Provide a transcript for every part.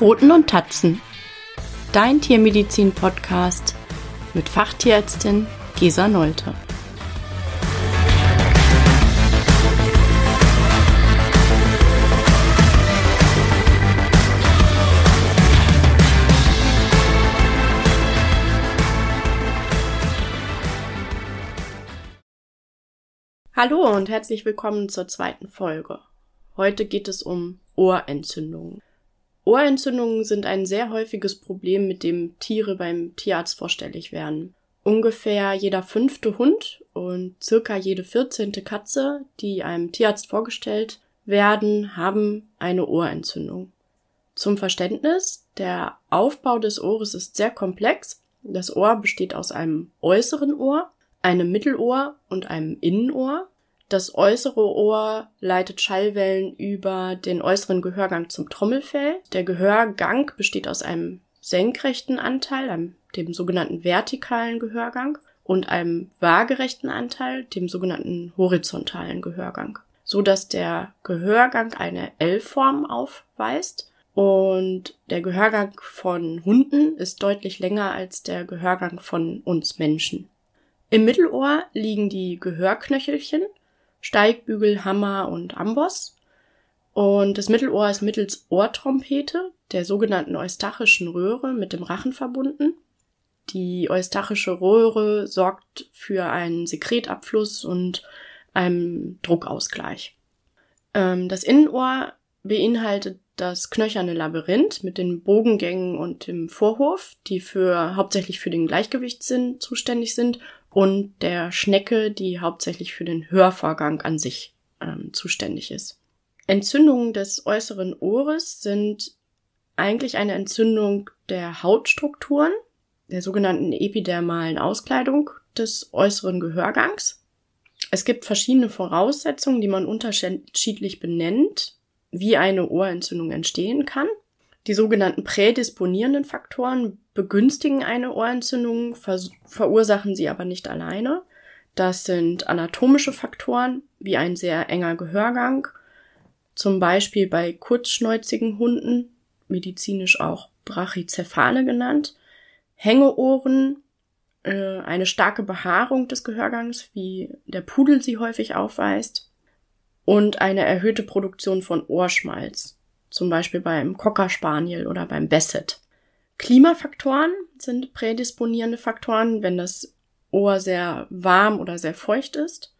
Pfoten und Tatzen. Dein Tiermedizin-Podcast mit Fachtierärztin Gesa Nolte. Hallo und herzlich willkommen zur zweiten Folge. Heute geht es um Ohrentzündungen. Ohrentzündungen sind ein sehr häufiges Problem, mit dem Tiere beim Tierarzt vorstellig werden. Ungefähr jeder fünfte Hund und circa jede vierzehnte Katze, die einem Tierarzt vorgestellt werden, haben eine Ohrentzündung. Zum Verständnis, der Aufbau des Ohres ist sehr komplex. Das Ohr besteht aus einem äußeren Ohr, einem Mittelohr und einem Innenohr. Das äußere Ohr leitet Schallwellen über den äußeren Gehörgang zum Trommelfell. Der Gehörgang besteht aus einem senkrechten Anteil, einem, dem sogenannten vertikalen Gehörgang, und einem waagerechten Anteil, dem sogenannten horizontalen Gehörgang, so dass der Gehörgang eine L-Form aufweist und der Gehörgang von Hunden ist deutlich länger als der Gehörgang von uns Menschen. Im Mittelohr liegen die Gehörknöchelchen Steigbügel, Hammer und Amboss. Und das Mittelohr ist mittels Ohrtrompete, der sogenannten eustachischen Röhre, mit dem Rachen verbunden. Die eustachische Röhre sorgt für einen Sekretabfluss und einen Druckausgleich. Ähm, das Innenohr beinhaltet das knöcherne Labyrinth mit den Bogengängen und dem Vorhof, die für hauptsächlich für den Gleichgewichtssinn zuständig sind und der Schnecke, die hauptsächlich für den Hörvorgang an sich ähm, zuständig ist. Entzündungen des äußeren Ohres sind eigentlich eine Entzündung der Hautstrukturen, der sogenannten epidermalen Auskleidung des äußeren Gehörgangs. Es gibt verschiedene Voraussetzungen, die man unterschiedlich benennt, wie eine Ohrentzündung entstehen kann. Die sogenannten prädisponierenden Faktoren begünstigen eine Ohrentzündung, ver verursachen sie aber nicht alleine. Das sind anatomische Faktoren wie ein sehr enger Gehörgang, zum Beispiel bei kurzschnäuzigen Hunden, medizinisch auch Brachycephale genannt, Hängeohren, äh, eine starke Behaarung des Gehörgangs, wie der Pudel sie häufig aufweist, und eine erhöhte Produktion von Ohrschmalz zum Beispiel beim Cocker Spaniel oder beim Basset. Klimafaktoren sind prädisponierende Faktoren, wenn das Ohr sehr warm oder sehr feucht ist.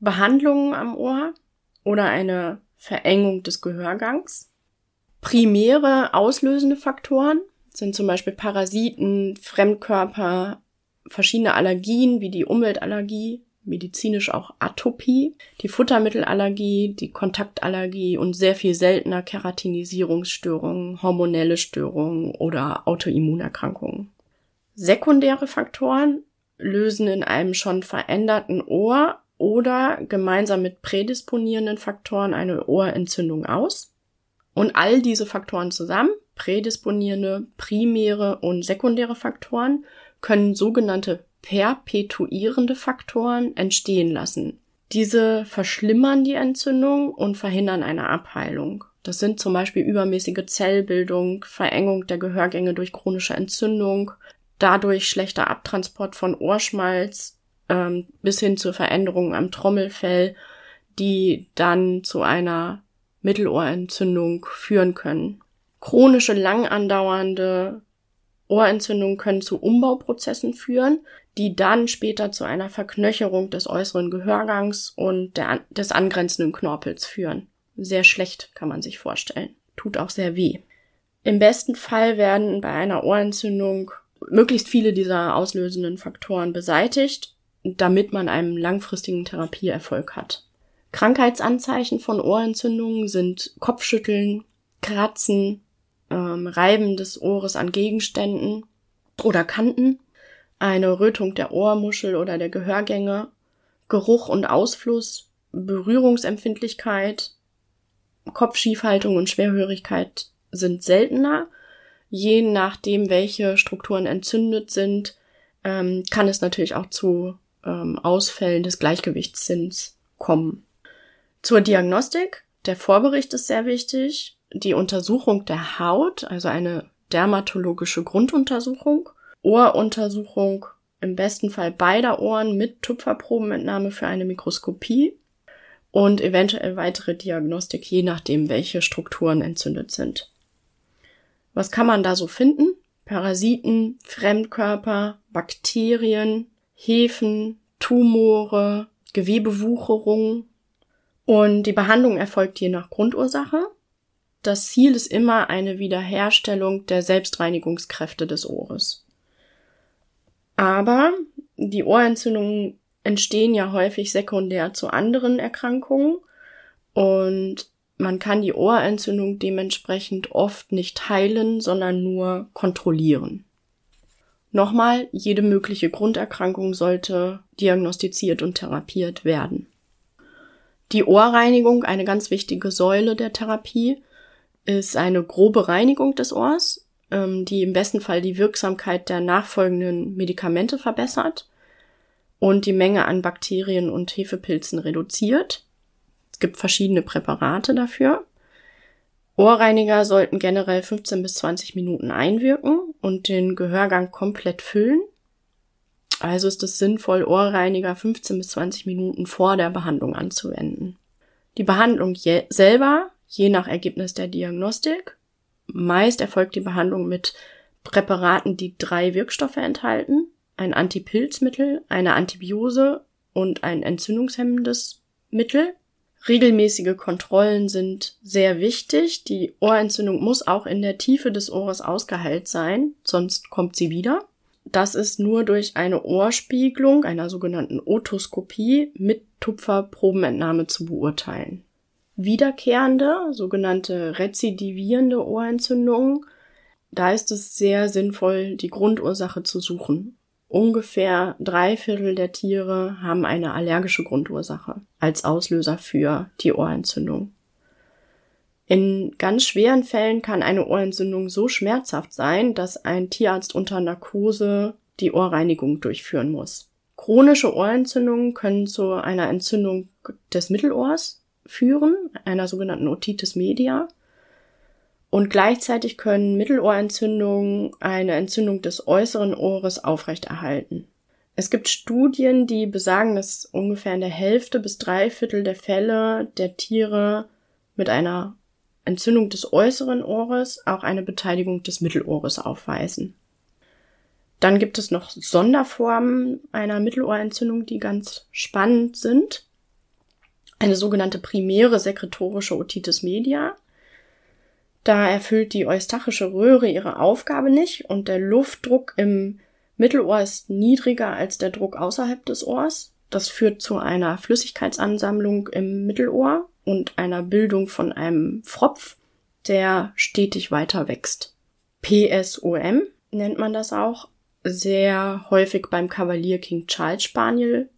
Behandlungen am Ohr oder eine Verengung des Gehörgangs. Primäre auslösende Faktoren sind zum Beispiel Parasiten, Fremdkörper, verschiedene Allergien wie die Umweltallergie, medizinisch auch Atopie, die Futtermittelallergie, die Kontaktallergie und sehr viel seltener Keratinisierungsstörungen, hormonelle Störungen oder Autoimmunerkrankungen. Sekundäre Faktoren lösen in einem schon veränderten Ohr oder gemeinsam mit prädisponierenden Faktoren eine Ohrentzündung aus. Und all diese Faktoren zusammen, prädisponierende, primäre und sekundäre Faktoren, können sogenannte perpetuierende Faktoren entstehen lassen. Diese verschlimmern die Entzündung und verhindern eine Abheilung. Das sind zum Beispiel übermäßige Zellbildung, Verengung der Gehörgänge durch chronische Entzündung, dadurch schlechter Abtransport von Ohrschmalz ähm, bis hin zur Veränderung am Trommelfell, die dann zu einer Mittelohrentzündung führen können. Chronische, lang andauernde Ohrentzündungen können zu Umbauprozessen führen, die dann später zu einer Verknöcherung des äußeren Gehörgangs und der, des angrenzenden Knorpels führen. Sehr schlecht kann man sich vorstellen. Tut auch sehr weh. Im besten Fall werden bei einer Ohrentzündung möglichst viele dieser auslösenden Faktoren beseitigt, damit man einen langfristigen Therapieerfolg hat. Krankheitsanzeichen von Ohrentzündungen sind Kopfschütteln, Kratzen, ähm, Reiben des Ohres an Gegenständen oder Kanten, eine Rötung der Ohrmuschel oder der Gehörgänge, Geruch und Ausfluss, Berührungsempfindlichkeit, Kopfschiefhaltung und Schwerhörigkeit sind seltener. Je nachdem, welche Strukturen entzündet sind, ähm, kann es natürlich auch zu ähm, Ausfällen des Gleichgewichtssinns kommen. Zur Diagnostik. Der Vorbericht ist sehr wichtig. die Untersuchung der Haut, also eine dermatologische Grunduntersuchung, Ohruntersuchung im besten Fall beider Ohren mit Tupferprobenentnahme für eine Mikroskopie und eventuell weitere Diagnostik, je nachdem, welche Strukturen entzündet sind. Was kann man da so finden? Parasiten, Fremdkörper, Bakterien, Hefen, Tumore, Gewebewucherung. Und die Behandlung erfolgt je nach Grundursache. Das Ziel ist immer eine Wiederherstellung der Selbstreinigungskräfte des Ohres. Aber die Ohrentzündungen entstehen ja häufig sekundär zu anderen Erkrankungen und man kann die Ohrentzündung dementsprechend oft nicht heilen, sondern nur kontrollieren. Nochmal, jede mögliche Grunderkrankung sollte diagnostiziert und therapiert werden. Die Ohrreinigung, eine ganz wichtige Säule der Therapie, ist eine grobe Reinigung des Ohrs, ähm, die im besten Fall die Wirksamkeit der nachfolgenden Medikamente verbessert und die Menge an Bakterien und Hefepilzen reduziert. Es gibt verschiedene Präparate dafür. Ohrreiniger sollten generell 15 bis 20 Minuten einwirken und den Gehörgang komplett füllen. Also ist es sinnvoll, Ohrreiniger 15 bis 20 Minuten vor der Behandlung anzuwenden. Die Behandlung je selber, je nach Ergebnis der Diagnostik, meist erfolgt die Behandlung mit Präparaten, die drei Wirkstoffe enthalten, ein Antipilzmittel, eine Antibiose und ein entzündungshemmendes Mittel. Regelmäßige Kontrollen sind sehr wichtig. Die Ohrentzündung muss auch in der Tiefe des Ohres ausgeheilt sein, sonst kommt sie wieder. Das ist nur durch eine Ohrspiegelung, einer sogenannten Otoskopie, mit Tupferprobenentnahme zu beurteilen. Wiederkehrende, sogenannte rezidivierende Ohrentzündungen, da ist es sehr sinnvoll, die Grundursache zu suchen Ungefähr drei Viertel der Tiere haben eine allergische Grundursache als Auslöser für die Ohrentzündung. In ganz schweren Fällen kann eine Ohrentzündung so schmerzhaft sein, dass ein Tierarzt unter Narkose die Ohrreinigung durchführen muss. Chronische Ohrentzündungen können zu einer Entzündung des Mittelohrs führen, einer sogenannten Otitis media. Und gleichzeitig können Mittelohrentzündungen eine Entzündung des äußeren Ohres aufrechterhalten. Es gibt Studien, die besagen, dass ungefähr in der Hälfte bis drei Viertel der Fälle der Tiere mit einer Entzündung des äußeren Ohres auch eine Beteiligung des Mittelohres aufweisen. Dann gibt es noch Sonderformen einer Mittelohrentzündung, die ganz spannend sind. Eine sogenannte primäre sekretorische Otitis media. Da erfüllt die eustachische Röhre ihre Aufgabe nicht und der Luftdruck im Mittelohr ist niedriger als der Druck außerhalb des Ohrs. Das führt zu einer Flüssigkeitsansammlung im Mittelohr und einer Bildung von einem Pfropf, der stetig weiter wächst. PSOM nennt man das auch, sehr häufig beim Kavalier King Charles Spaniel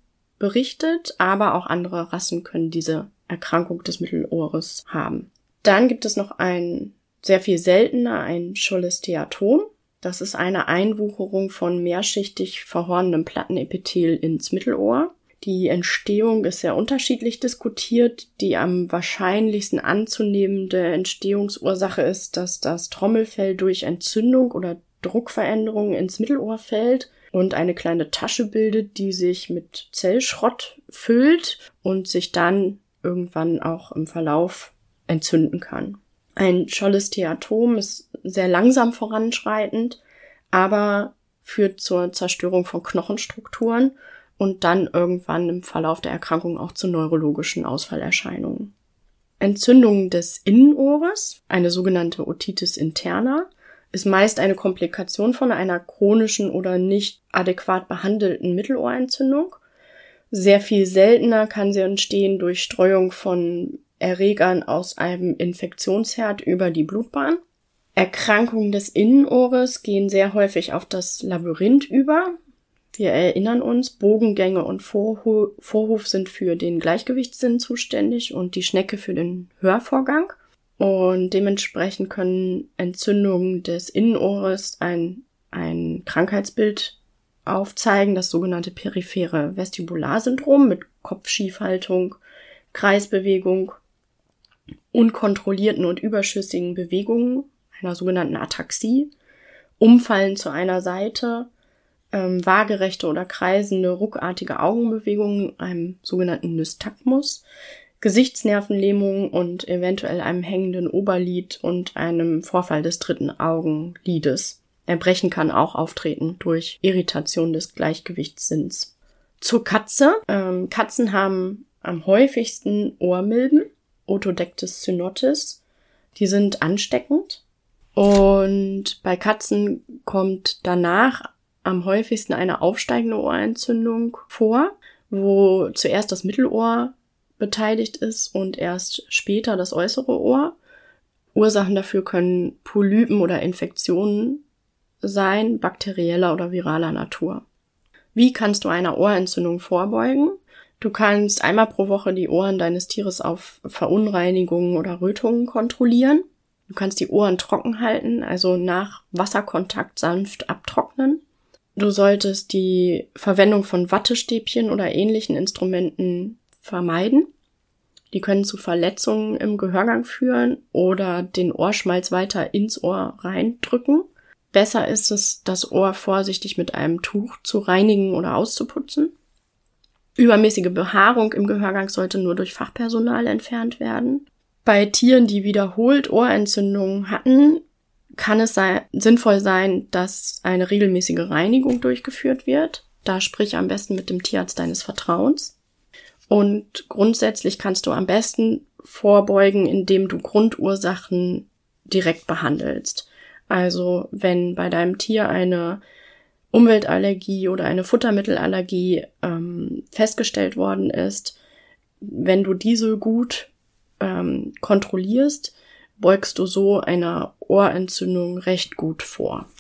berichtet, aber auch andere Rassen können diese Erkrankung des Mittelohres haben. Dann gibt es noch ein sehr viel seltener, ein Cholesteatom. Das ist eine Einwucherung von mehrschichtig verhornenem Plattenepithel ins Mittelohr. Die Entstehung ist sehr unterschiedlich diskutiert. Die am wahrscheinlichsten anzunehmende Entstehungsursache ist, dass das Trommelfell durch Entzündung oder Druckveränderungen ins Mittelohr fällt und eine kleine Tasche bildet, die sich mit Zellschrott füllt und sich dann irgendwann auch im Verlauf entzünden kann. Ein Cholesteatom ist sehr langsam voranschreitend, aber führt zur Zerstörung von Knochenstrukturen und dann irgendwann im Verlauf der Erkrankung auch zu neurologischen Ausfallerscheinungen. Entzündung des Innenohres, eine sogenannte Otitis interna, ist meist eine Komplikation von einer chronischen oder nicht adäquat behandelten Mittelohrentzündung. Sehr viel seltener kann sie entstehen durch Streuung von Erregern aus einem Infektionsherd über die Blutbahn. Erkrankungen des Innenohres gehen sehr häufig auf das Labyrinth über. Wir erinnern uns, Bogengänge und Vorho Vorhof sind für den Gleichgewichtssinn zuständig und die Schnecke für den Hörvorgang. Und dementsprechend können Entzündungen des Innenohres ein, ein Krankheitsbild aufzeigen, das sogenannte periphere Vestibularsyndrom mit Kopfschiefhaltung, Kreisbewegung unkontrollierten und überschüssigen Bewegungen, einer sogenannten Ataxie, Umfallen zu einer Seite, ähm, waagerechte oder kreisende, ruckartige Augenbewegungen, einem sogenannten Nystagmus, Gesichtsnervenlähmung und eventuell einem hängenden Oberlid und einem Vorfall des dritten Augenlides. Erbrechen kann auch auftreten durch Irritation des Gleichgewichtssinns. Zur Katze. Ähm, Katzen haben am häufigsten Ohrmilben, Otodectes cynotis. Die sind ansteckend. Und bei Katzen kommt danach am häufigsten eine aufsteigende Ohrentzündung vor, wo zuerst das Mittelohr beteiligt ist und erst später das äußere Ohr. Ursachen dafür können Polypen oder Infektionen sein, bakterieller oder viraler Natur. Wie kannst du einer Ohrentzündung vorbeugen? Du kannst einmal pro Woche die Ohren deines Tieres auf Verunreinigungen oder Rötungen kontrollieren. Du kannst die Ohren trocken halten, also nach Wasserkontakt sanft abtrocknen. Du solltest die Verwendung von Wattestäbchen oder ähnlichen Instrumenten vermeiden. Die können zu Verletzungen im Gehörgang führen oder den Ohrschmalz weiter ins Ohr reindrücken. Besser ist es, das Ohr vorsichtig mit einem Tuch zu reinigen oder auszuputzen. Übermäßige Behaarung im Gehörgang sollte nur durch Fachpersonal entfernt werden. Bei Tieren, die wiederholt Ohrentzündungen hatten, kann es sei sinnvoll sein, dass eine regelmäßige Reinigung durchgeführt wird. Da sprich am besten mit dem Tierarzt deines Vertrauens. Und grundsätzlich kannst du am besten vorbeugen, indem du Grundursachen direkt behandelst. Also wenn bei deinem Tier eine Umweltallergie oder eine Futtermittelallergie ähm, festgestellt worden ist, wenn du diese gut ähm, kontrollierst, beugst du so einer Ohrentzündung recht gut vor.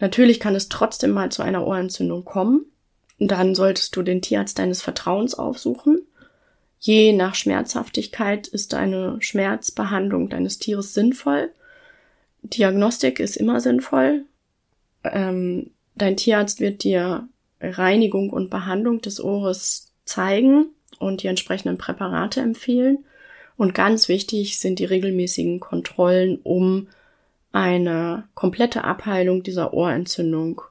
Natürlich kann es trotzdem mal zu einer Ohrentzündung kommen. Dann solltest du den Tierarzt deines Vertrauens aufsuchen. Je nach Schmerzhaftigkeit ist eine Schmerzbehandlung deines Tieres sinnvoll. Diagnostik ist immer sinnvoll. Ähm, dein Tierarzt wird dir Reinigung und Behandlung des Ohres zeigen und die entsprechenden Präparate empfehlen. Und ganz wichtig sind die regelmäßigen Kontrollen, um eine komplette Abheilung dieser Ohrentzündung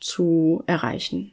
zu erreichen.